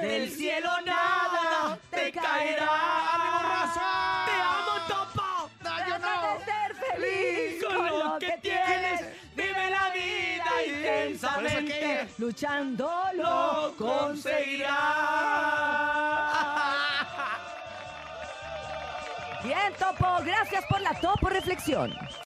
Del cielo nada te caerá. Te amo, Topo. No, yo no. ser feliz con lo que tienes. Vive la vida intensamente. Luchando lo conseguirás. Bien, Topo. Gracias por la Topo Reflexión.